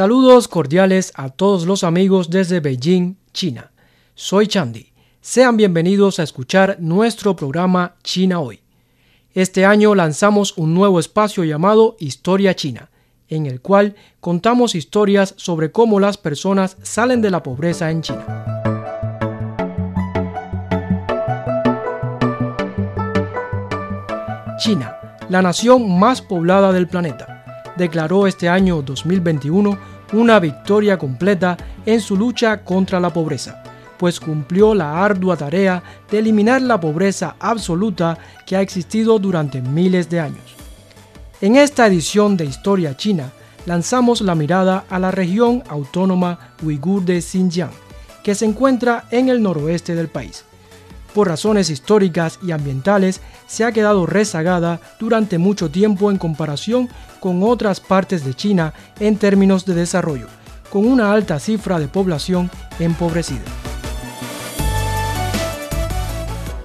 Saludos cordiales a todos los amigos desde Beijing, China. Soy Chandy. Sean bienvenidos a escuchar nuestro programa China Hoy. Este año lanzamos un nuevo espacio llamado Historia China, en el cual contamos historias sobre cómo las personas salen de la pobreza en China. China, la nación más poblada del planeta declaró este año 2021 una victoria completa en su lucha contra la pobreza, pues cumplió la ardua tarea de eliminar la pobreza absoluta que ha existido durante miles de años. En esta edición de Historia China, lanzamos la mirada a la región autónoma uigur de Xinjiang, que se encuentra en el noroeste del país por razones históricas y ambientales, se ha quedado rezagada durante mucho tiempo en comparación con otras partes de China en términos de desarrollo, con una alta cifra de población empobrecida.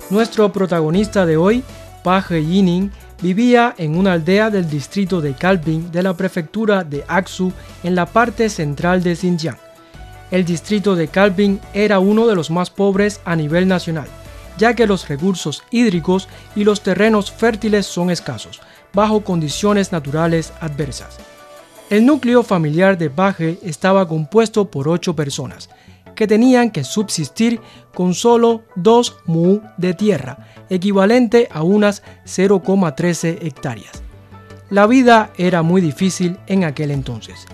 Nuestro protagonista de hoy, Paje Yining, vivía en una aldea del distrito de Kalbin de la prefectura de Aksu en la parte central de Xinjiang. El distrito de Kalbin era uno de los más pobres a nivel nacional ya que los recursos hídricos y los terrenos fértiles son escasos, bajo condiciones naturales adversas. El núcleo familiar de Baje estaba compuesto por ocho personas, que tenían que subsistir con solo dos mu de tierra, equivalente a unas 0,13 hectáreas. La vida era muy difícil en aquel entonces.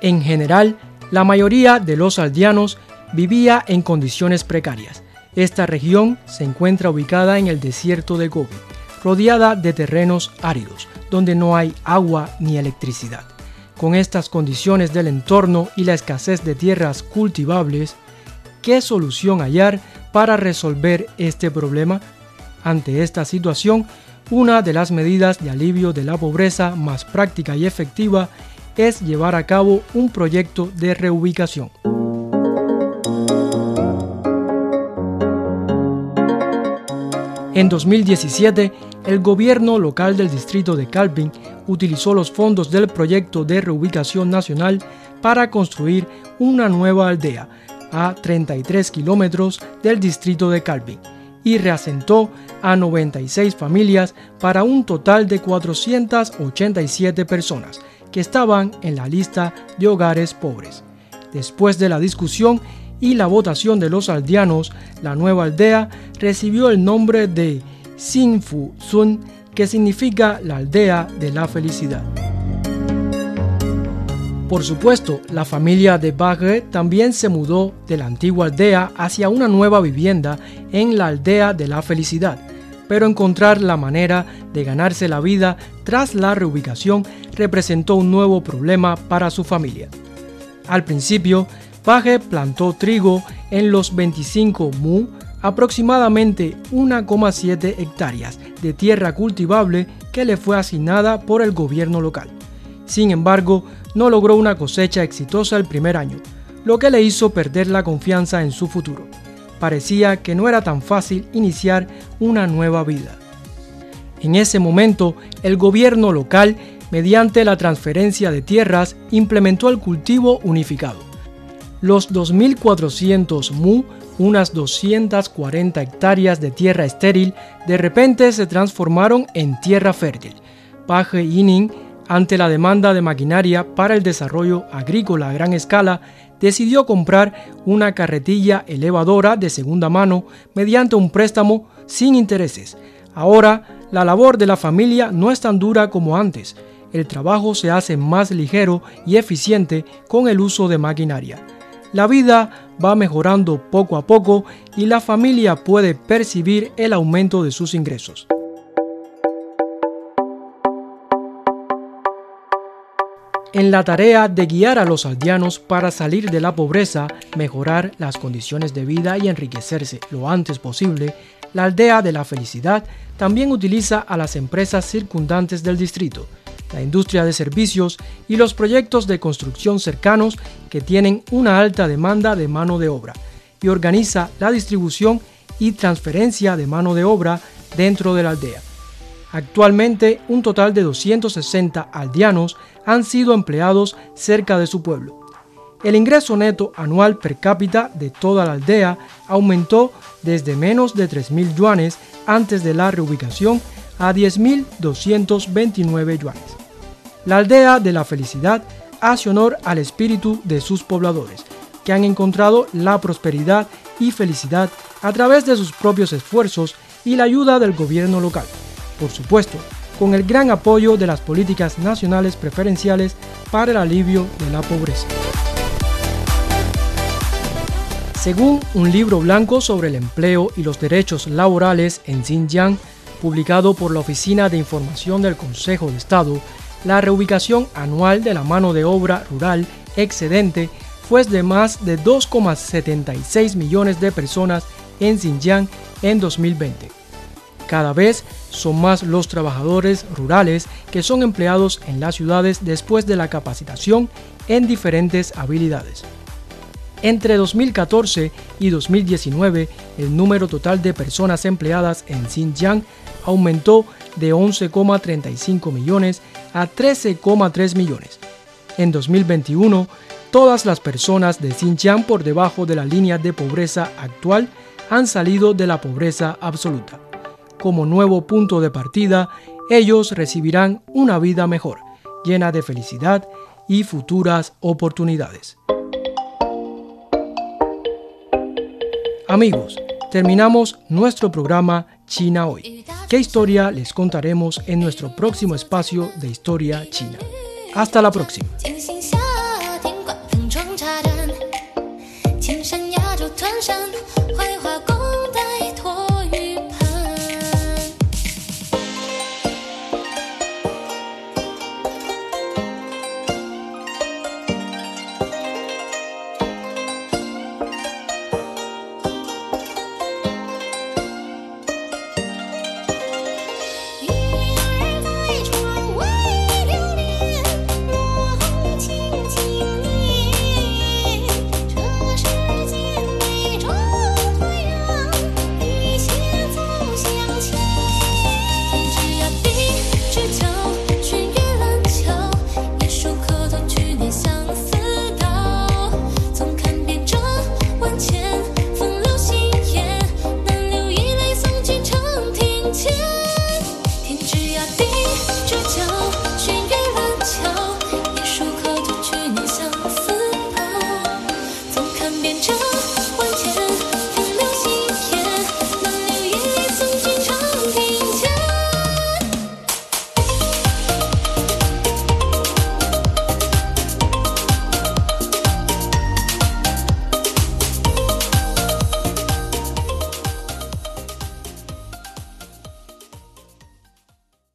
En general, la mayoría de los aldeanos vivía en condiciones precarias, esta región se encuentra ubicada en el desierto de Gobi, rodeada de terrenos áridos, donde no hay agua ni electricidad. Con estas condiciones del entorno y la escasez de tierras cultivables, ¿qué solución hallar para resolver este problema? Ante esta situación, una de las medidas de alivio de la pobreza más práctica y efectiva es llevar a cabo un proyecto de reubicación. En 2017, el gobierno local del distrito de Calvin utilizó los fondos del proyecto de reubicación nacional para construir una nueva aldea a 33 kilómetros del distrito de Calvin y reasentó a 96 familias para un total de 487 personas que estaban en la lista de hogares pobres. Después de la discusión y la votación de los aldeanos, la nueva aldea recibió el nombre de Sinfu Sun, que significa la aldea de la felicidad. Por supuesto, la familia de Bagre también se mudó de la antigua aldea hacia una nueva vivienda en la aldea de la felicidad, pero encontrar la manera de ganarse la vida tras la reubicación representó un nuevo problema para su familia. Al principio, Paje plantó trigo en los 25 mu, aproximadamente 1,7 hectáreas de tierra cultivable que le fue asignada por el gobierno local. Sin embargo, no logró una cosecha exitosa el primer año, lo que le hizo perder la confianza en su futuro. Parecía que no era tan fácil iniciar una nueva vida. En ese momento, el gobierno local, mediante la transferencia de tierras, implementó el cultivo unificado los 2.400 mu, unas 240 hectáreas de tierra estéril, de repente se transformaron en tierra fértil. Paje Yining, ante la demanda de maquinaria para el desarrollo agrícola a gran escala, decidió comprar una carretilla elevadora de segunda mano mediante un préstamo sin intereses. Ahora, la labor de la familia no es tan dura como antes. El trabajo se hace más ligero y eficiente con el uso de maquinaria la vida va mejorando poco a poco y la familia puede percibir el aumento de sus ingresos. En la tarea de guiar a los aldeanos para salir de la pobreza, mejorar las condiciones de vida y enriquecerse lo antes posible, la aldea de la felicidad también utiliza a las empresas circundantes del distrito, la industria de servicios y los proyectos de construcción cercanos que tienen una alta demanda de mano de obra y organiza la distribución y transferencia de mano de obra dentro de la aldea. Actualmente, un total de 260 aldeanos han sido empleados cerca de su pueblo. El ingreso neto anual per cápita de toda la aldea aumentó desde menos de 3.000 yuanes antes de la reubicación a 10.229 yuanes. La aldea de la felicidad hace honor al espíritu de sus pobladores, que han encontrado la prosperidad y felicidad a través de sus propios esfuerzos y la ayuda del gobierno local. Por supuesto, con el gran apoyo de las políticas nacionales preferenciales para el alivio de la pobreza. Según un libro blanco sobre el empleo y los derechos laborales en Xinjiang, publicado por la Oficina de Información del Consejo de Estado, la reubicación anual de la mano de obra rural excedente fue de más de 2,76 millones de personas en Xinjiang en 2020. Cada vez son más los trabajadores rurales que son empleados en las ciudades después de la capacitación en diferentes habilidades. Entre 2014 y 2019, el número total de personas empleadas en Xinjiang aumentó de 11,35 millones a 13,3 millones. En 2021, todas las personas de Xinjiang por debajo de la línea de pobreza actual han salido de la pobreza absoluta como nuevo punto de partida, ellos recibirán una vida mejor, llena de felicidad y futuras oportunidades. Amigos, terminamos nuestro programa China Hoy. ¿Qué historia les contaremos en nuestro próximo espacio de Historia China? Hasta la próxima.